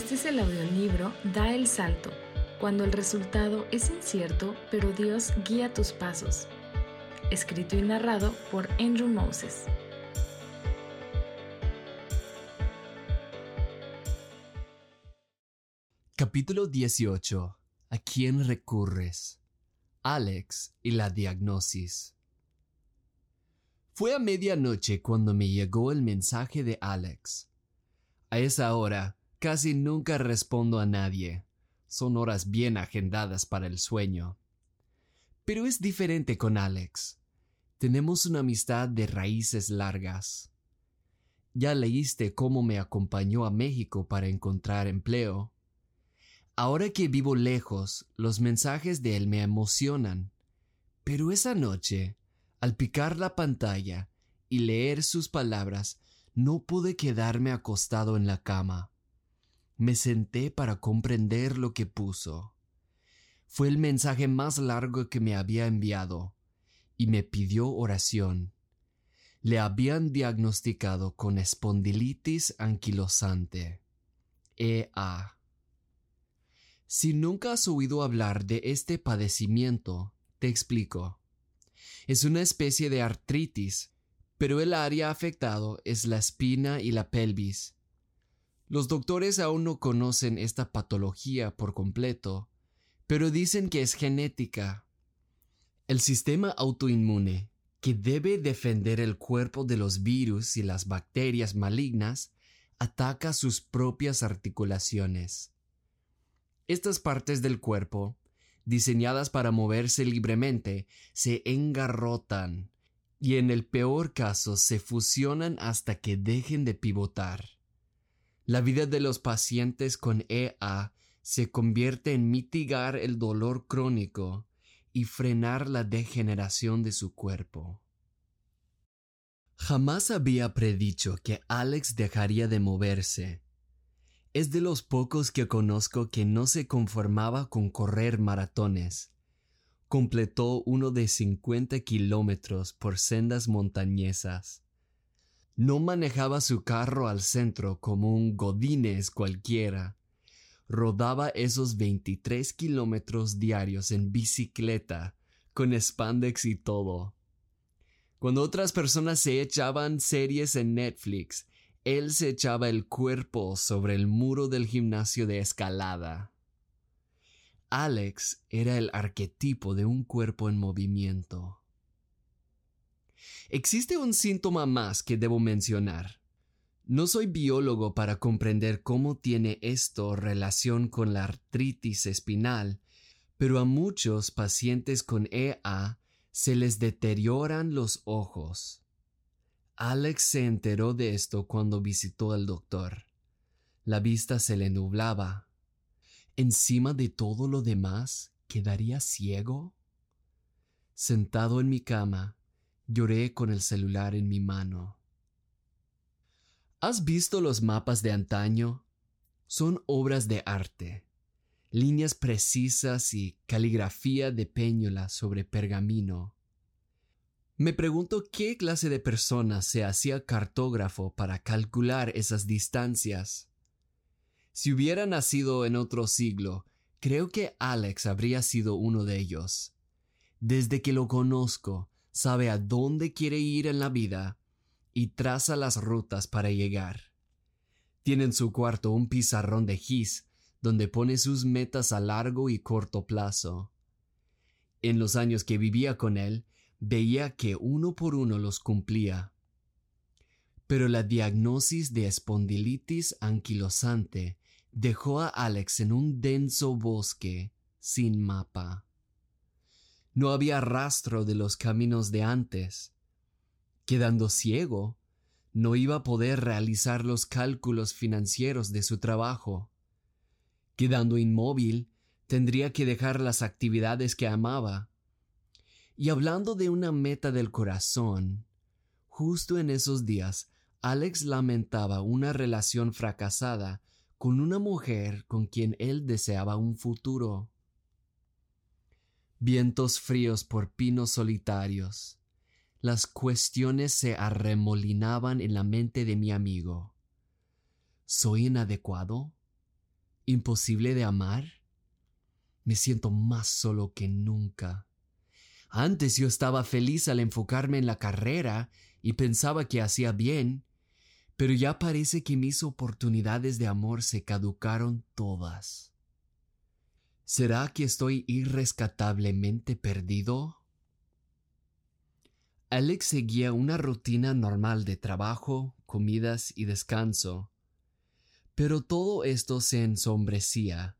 Este es el audiolibro Da el Salto, cuando el resultado es incierto, pero Dios guía tus pasos. Escrito y narrado por Andrew Moses. Capítulo 18. ¿A quién recurres? Alex y la diagnosis. Fue a medianoche cuando me llegó el mensaje de Alex. A esa hora, Casi nunca respondo a nadie. Son horas bien agendadas para el sueño. Pero es diferente con Alex. Tenemos una amistad de raíces largas. Ya leíste cómo me acompañó a México para encontrar empleo. Ahora que vivo lejos, los mensajes de él me emocionan. Pero esa noche, al picar la pantalla y leer sus palabras, no pude quedarme acostado en la cama me senté para comprender lo que puso. Fue el mensaje más largo que me había enviado, y me pidió oración. Le habían diagnosticado con espondilitis anquilosante. EA. Si nunca has oído hablar de este padecimiento, te explico. Es una especie de artritis, pero el área afectado es la espina y la pelvis, los doctores aún no conocen esta patología por completo, pero dicen que es genética. El sistema autoinmune, que debe defender el cuerpo de los virus y las bacterias malignas, ataca sus propias articulaciones. Estas partes del cuerpo, diseñadas para moverse libremente, se engarrotan y en el peor caso se fusionan hasta que dejen de pivotar. La vida de los pacientes con EA se convierte en mitigar el dolor crónico y frenar la degeneración de su cuerpo. Jamás había predicho que Alex dejaría de moverse. Es de los pocos que conozco que no se conformaba con correr maratones. Completó uno de 50 kilómetros por sendas montañesas. No manejaba su carro al centro como un godines cualquiera. Rodaba esos 23 kilómetros diarios en bicicleta, con spandex y todo. Cuando otras personas se echaban series en Netflix, él se echaba el cuerpo sobre el muro del gimnasio de escalada. Alex era el arquetipo de un cuerpo en movimiento. Existe un síntoma más que debo mencionar. No soy biólogo para comprender cómo tiene esto relación con la artritis espinal, pero a muchos pacientes con EA se les deterioran los ojos. Alex se enteró de esto cuando visitó al doctor. La vista se le nublaba. Encima de todo lo demás, ¿quedaría ciego? Sentado en mi cama, Lloré con el celular en mi mano. ¿Has visto los mapas de antaño? Son obras de arte, líneas precisas y caligrafía de péñola sobre pergamino. Me pregunto qué clase de persona se hacía cartógrafo para calcular esas distancias. Si hubiera nacido en otro siglo, creo que Alex habría sido uno de ellos. Desde que lo conozco, sabe a dónde quiere ir en la vida y traza las rutas para llegar. Tiene en su cuarto un pizarrón de gis donde pone sus metas a largo y corto plazo. En los años que vivía con él, veía que uno por uno los cumplía. Pero la diagnosis de espondilitis anquilosante dejó a Alex en un denso bosque sin mapa. No había rastro de los caminos de antes. Quedando ciego, no iba a poder realizar los cálculos financieros de su trabajo. Quedando inmóvil, tendría que dejar las actividades que amaba. Y hablando de una meta del corazón, justo en esos días, Alex lamentaba una relación fracasada con una mujer con quien él deseaba un futuro vientos fríos por pinos solitarios. Las cuestiones se arremolinaban en la mente de mi amigo. ¿Soy inadecuado? ¿Imposible de amar? Me siento más solo que nunca. Antes yo estaba feliz al enfocarme en la carrera y pensaba que hacía bien, pero ya parece que mis oportunidades de amor se caducaron todas. ¿Será que estoy irrescatablemente perdido? Alex seguía una rutina normal de trabajo, comidas y descanso. Pero todo esto se ensombrecía.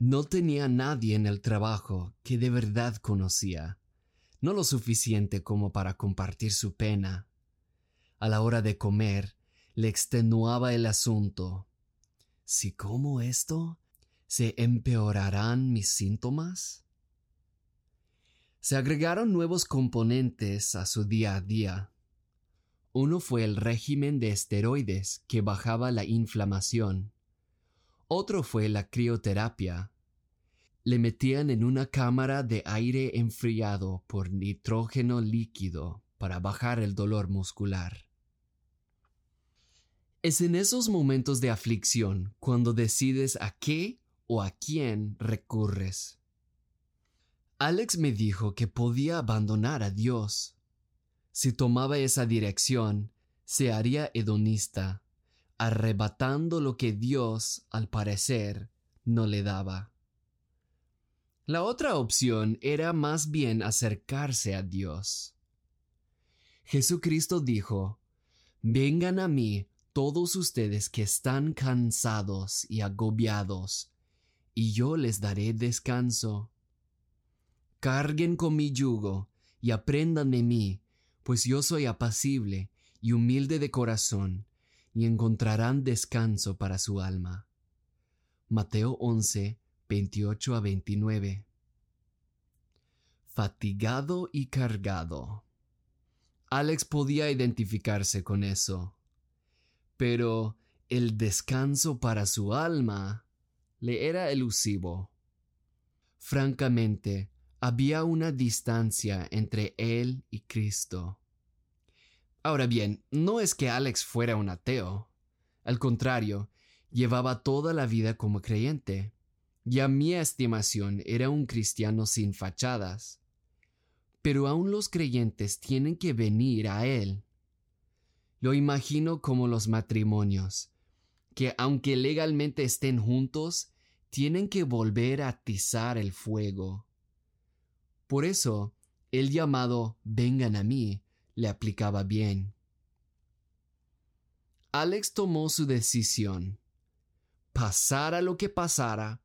No tenía nadie en el trabajo que de verdad conocía, no lo suficiente como para compartir su pena. A la hora de comer, le extenuaba el asunto. Si como esto, ¿se empeorarán mis síntomas? Se agregaron nuevos componentes a su día a día. Uno fue el régimen de esteroides que bajaba la inflamación. Otro fue la crioterapia. Le metían en una cámara de aire enfriado por nitrógeno líquido para bajar el dolor muscular. Es en esos momentos de aflicción cuando decides a qué o a quién recurres. Alex me dijo que podía abandonar a Dios. Si tomaba esa dirección, se haría hedonista, arrebatando lo que Dios, al parecer, no le daba. La otra opción era más bien acercarse a Dios. Jesucristo dijo, Vengan a mí todos ustedes que están cansados y agobiados, y yo les daré descanso. Carguen con mi yugo y aprendan de mí, pues yo soy apacible y humilde de corazón, y encontrarán descanso para su alma. Mateo 11, 28 a 29. Fatigado y cargado. Alex podía identificarse con eso. Pero el descanso para su alma le era elusivo. Francamente, había una distancia entre él y Cristo. Ahora bien, no es que Alex fuera un ateo. Al contrario, llevaba toda la vida como creyente, y a mi estimación era un cristiano sin fachadas. Pero aún los creyentes tienen que venir a él. Lo imagino como los matrimonios, que aunque legalmente estén juntos, tienen que volver a atizar el fuego por eso, el llamado vengan a mí le aplicaba bien. Alex tomó su decisión. Pasara lo que pasara,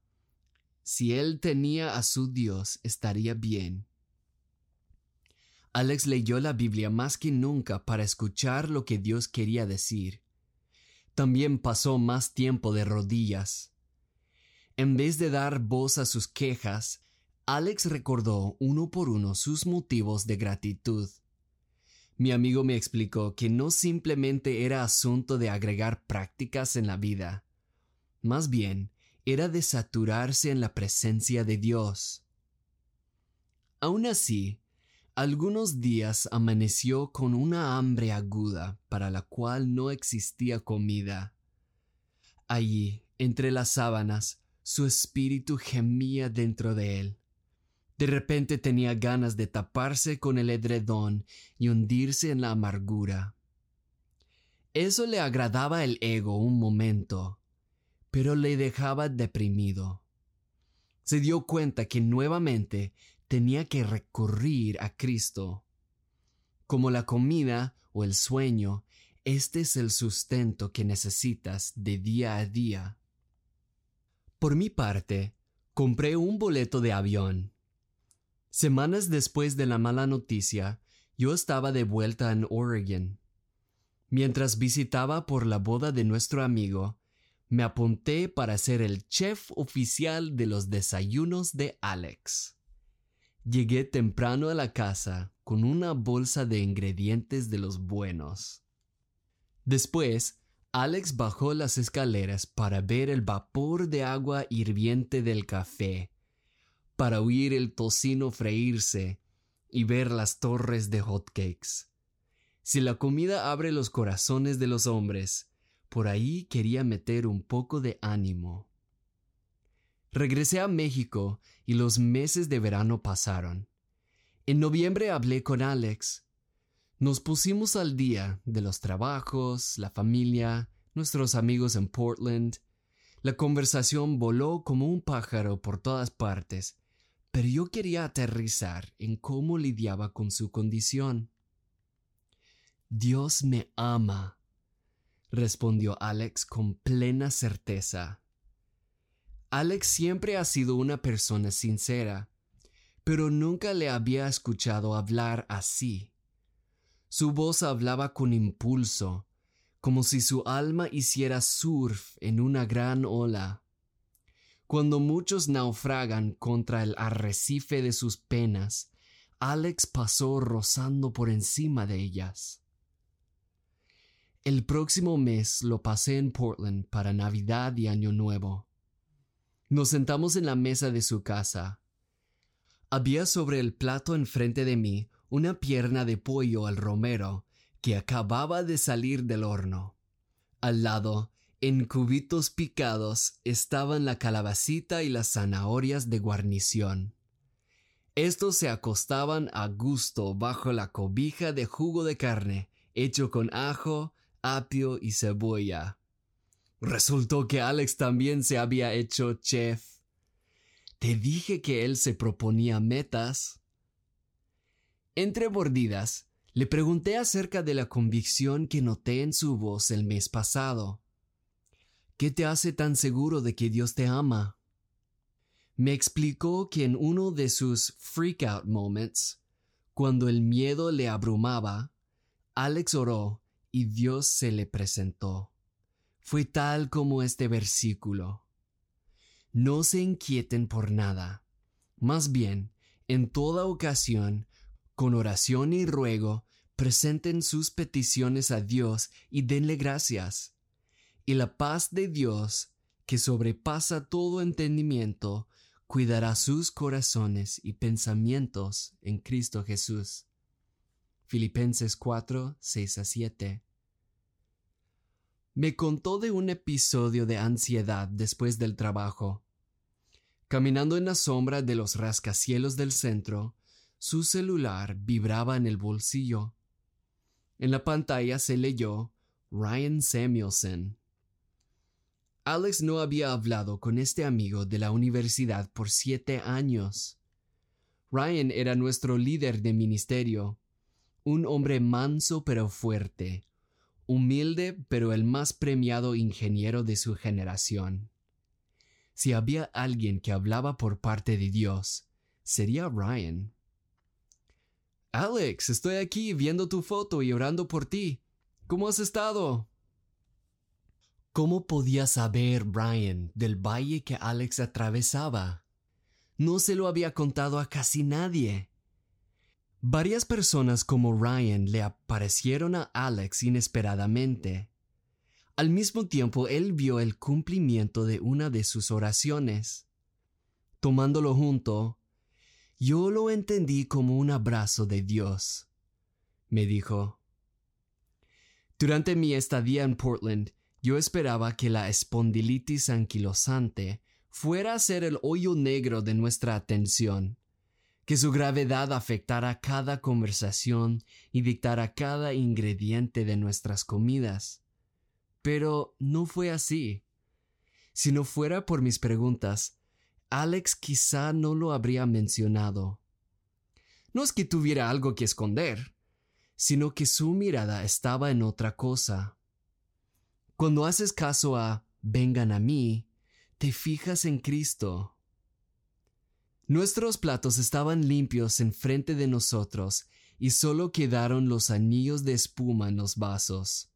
si él tenía a su Dios estaría bien. Alex leyó la Biblia más que nunca para escuchar lo que Dios quería decir. También pasó más tiempo de rodillas. En vez de dar voz a sus quejas, Alex recordó uno por uno sus motivos de gratitud. Mi amigo me explicó que no simplemente era asunto de agregar prácticas en la vida, más bien era de saturarse en la presencia de Dios. Aún así, algunos días amaneció con una hambre aguda para la cual no existía comida. Allí, entre las sábanas, su espíritu gemía dentro de él. De repente tenía ganas de taparse con el edredón y hundirse en la amargura. Eso le agradaba el ego un momento, pero le dejaba deprimido. Se dio cuenta que nuevamente tenía que recurrir a Cristo. Como la comida o el sueño, este es el sustento que necesitas de día a día. Por mi parte, compré un boleto de avión Semanas después de la mala noticia, yo estaba de vuelta en Oregon. Mientras visitaba por la boda de nuestro amigo, me apunté para ser el chef oficial de los desayunos de Alex. Llegué temprano a la casa con una bolsa de ingredientes de los buenos. Después, Alex bajó las escaleras para ver el vapor de agua hirviente del café para oír el tocino freírse y ver las torres de hotcakes. Si la comida abre los corazones de los hombres, por ahí quería meter un poco de ánimo. Regresé a México y los meses de verano pasaron. En noviembre hablé con Alex. Nos pusimos al día de los trabajos, la familia, nuestros amigos en Portland. La conversación voló como un pájaro por todas partes, pero yo quería aterrizar en cómo lidiaba con su condición. Dios me ama, respondió Alex con plena certeza. Alex siempre ha sido una persona sincera, pero nunca le había escuchado hablar así. Su voz hablaba con impulso, como si su alma hiciera surf en una gran ola. Cuando muchos naufragan contra el arrecife de sus penas, Alex pasó rozando por encima de ellas. El próximo mes lo pasé en Portland para Navidad y Año Nuevo. Nos sentamos en la mesa de su casa. Había sobre el plato enfrente de mí una pierna de pollo al romero que acababa de salir del horno. Al lado, en cubitos picados, estaban la calabacita y las zanahorias de guarnición. Estos se acostaban a gusto bajo la cobija de jugo de carne, hecho con ajo, apio y cebolla. Resultó que Alex también se había hecho chef. Te dije que él se proponía metas. Entre mordidas, le pregunté acerca de la convicción que noté en su voz el mes pasado. ¿Qué te hace tan seguro de que Dios te ama? Me explicó que en uno de sus freak out moments, cuando el miedo le abrumaba, Alex oró y Dios se le presentó fue tal como este versículo. No se inquieten por nada, más bien, en toda ocasión, con oración y ruego, presenten sus peticiones a Dios y denle gracias. Y la paz de Dios, que sobrepasa todo entendimiento, cuidará sus corazones y pensamientos en Cristo Jesús. Filipenses 4, 6 a 7 me contó de un episodio de ansiedad después del trabajo. Caminando en la sombra de los rascacielos del centro, su celular vibraba en el bolsillo. En la pantalla se leyó Ryan Samuelson. Alex no había hablado con este amigo de la universidad por siete años. Ryan era nuestro líder de ministerio, un hombre manso pero fuerte, humilde pero el más premiado ingeniero de su generación. Si había alguien que hablaba por parte de Dios, sería Ryan. Alex, estoy aquí viendo tu foto y orando por ti. ¿Cómo has estado? ¿Cómo podía saber Brian del valle que Alex atravesaba? No se lo había contado a casi nadie. Varias personas como Ryan le aparecieron a Alex inesperadamente. Al mismo tiempo, él vio el cumplimiento de una de sus oraciones. Tomándolo junto, yo lo entendí como un abrazo de Dios. Me dijo. Durante mi estadía en Portland, yo esperaba que la espondilitis anquilosante fuera a ser el hoyo negro de nuestra atención que su gravedad afectara cada conversación y dictara cada ingrediente de nuestras comidas. Pero no fue así. Si no fuera por mis preguntas, Alex quizá no lo habría mencionado. No es que tuviera algo que esconder, sino que su mirada estaba en otra cosa. Cuando haces caso a vengan a mí, te fijas en Cristo. Nuestros platos estaban limpios enfrente de nosotros y solo quedaron los anillos de espuma en los vasos.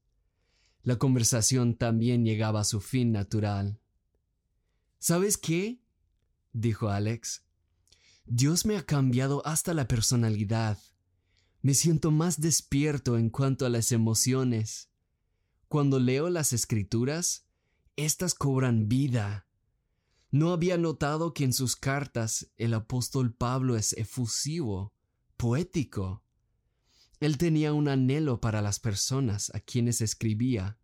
La conversación también llegaba a su fin natural. ¿Sabes qué? dijo Alex. Dios me ha cambiado hasta la personalidad. Me siento más despierto en cuanto a las emociones. Cuando leo las escrituras, éstas cobran vida no había notado que en sus cartas el apóstol Pablo es efusivo, poético. Él tenía un anhelo para las personas a quienes escribía.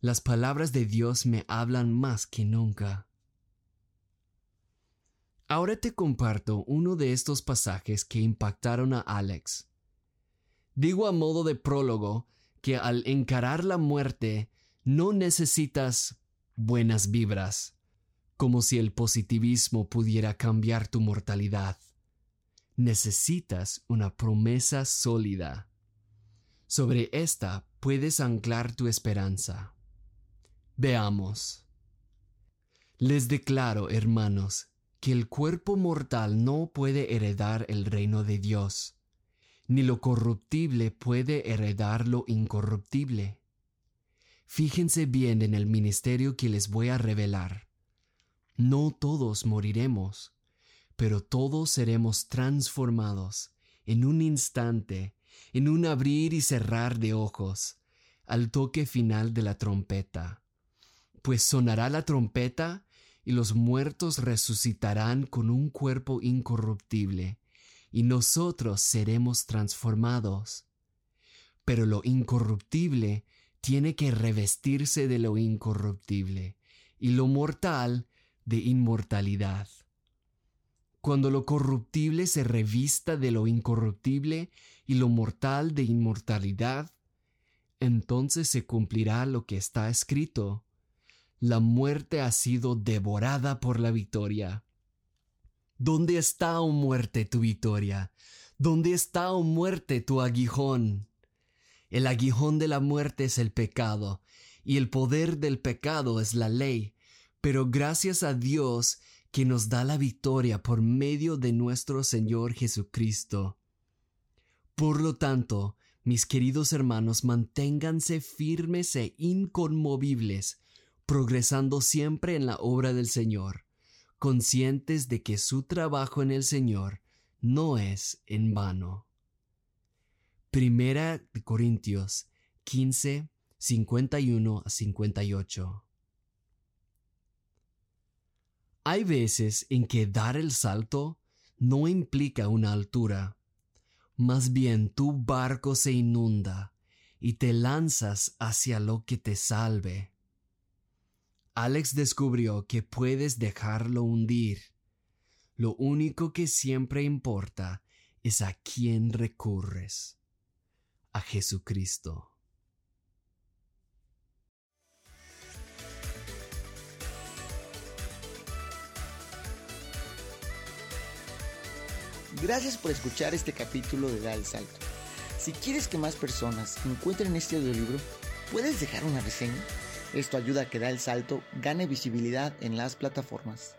Las palabras de Dios me hablan más que nunca. Ahora te comparto uno de estos pasajes que impactaron a Alex. Digo a modo de prólogo que al encarar la muerte no necesitas buenas vibras, como si el positivismo pudiera cambiar tu mortalidad. Necesitas una promesa sólida. Sobre esta puedes anclar tu esperanza. Veamos. Les declaro, hermanos, que el cuerpo mortal no puede heredar el reino de Dios, ni lo corruptible puede heredar lo incorruptible. Fíjense bien en el ministerio que les voy a revelar. No todos moriremos, pero todos seremos transformados en un instante, en un abrir y cerrar de ojos, al toque final de la trompeta. Pues sonará la trompeta y los muertos resucitarán con un cuerpo incorruptible, y nosotros seremos transformados. Pero lo incorruptible tiene que revestirse de lo incorruptible, y lo mortal de inmortalidad. Cuando lo corruptible se revista de lo incorruptible y lo mortal de inmortalidad, entonces se cumplirá lo que está escrito. La muerte ha sido devorada por la victoria. ¿Dónde está, oh muerte, tu victoria? ¿Dónde está, oh muerte, tu aguijón? El aguijón de la muerte es el pecado, y el poder del pecado es la ley, pero gracias a Dios que nos da la victoria por medio de nuestro Señor Jesucristo. Por lo tanto, mis queridos hermanos, manténganse firmes e inconmovibles, progresando siempre en la obra del Señor, conscientes de que su trabajo en el Señor no es en vano. Primera de Corintios 15, 51 a 58. Hay veces en que dar el salto no implica una altura. Más bien tu barco se inunda y te lanzas hacia lo que te salve. Alex descubrió que puedes dejarlo hundir. Lo único que siempre importa es a quién recurres. A Jesucristo. Gracias por escuchar este capítulo de Da el Salto. Si quieres que más personas encuentren este audiolibro, ¿puedes dejar una reseña? Esto ayuda a que Da el Salto gane visibilidad en las plataformas.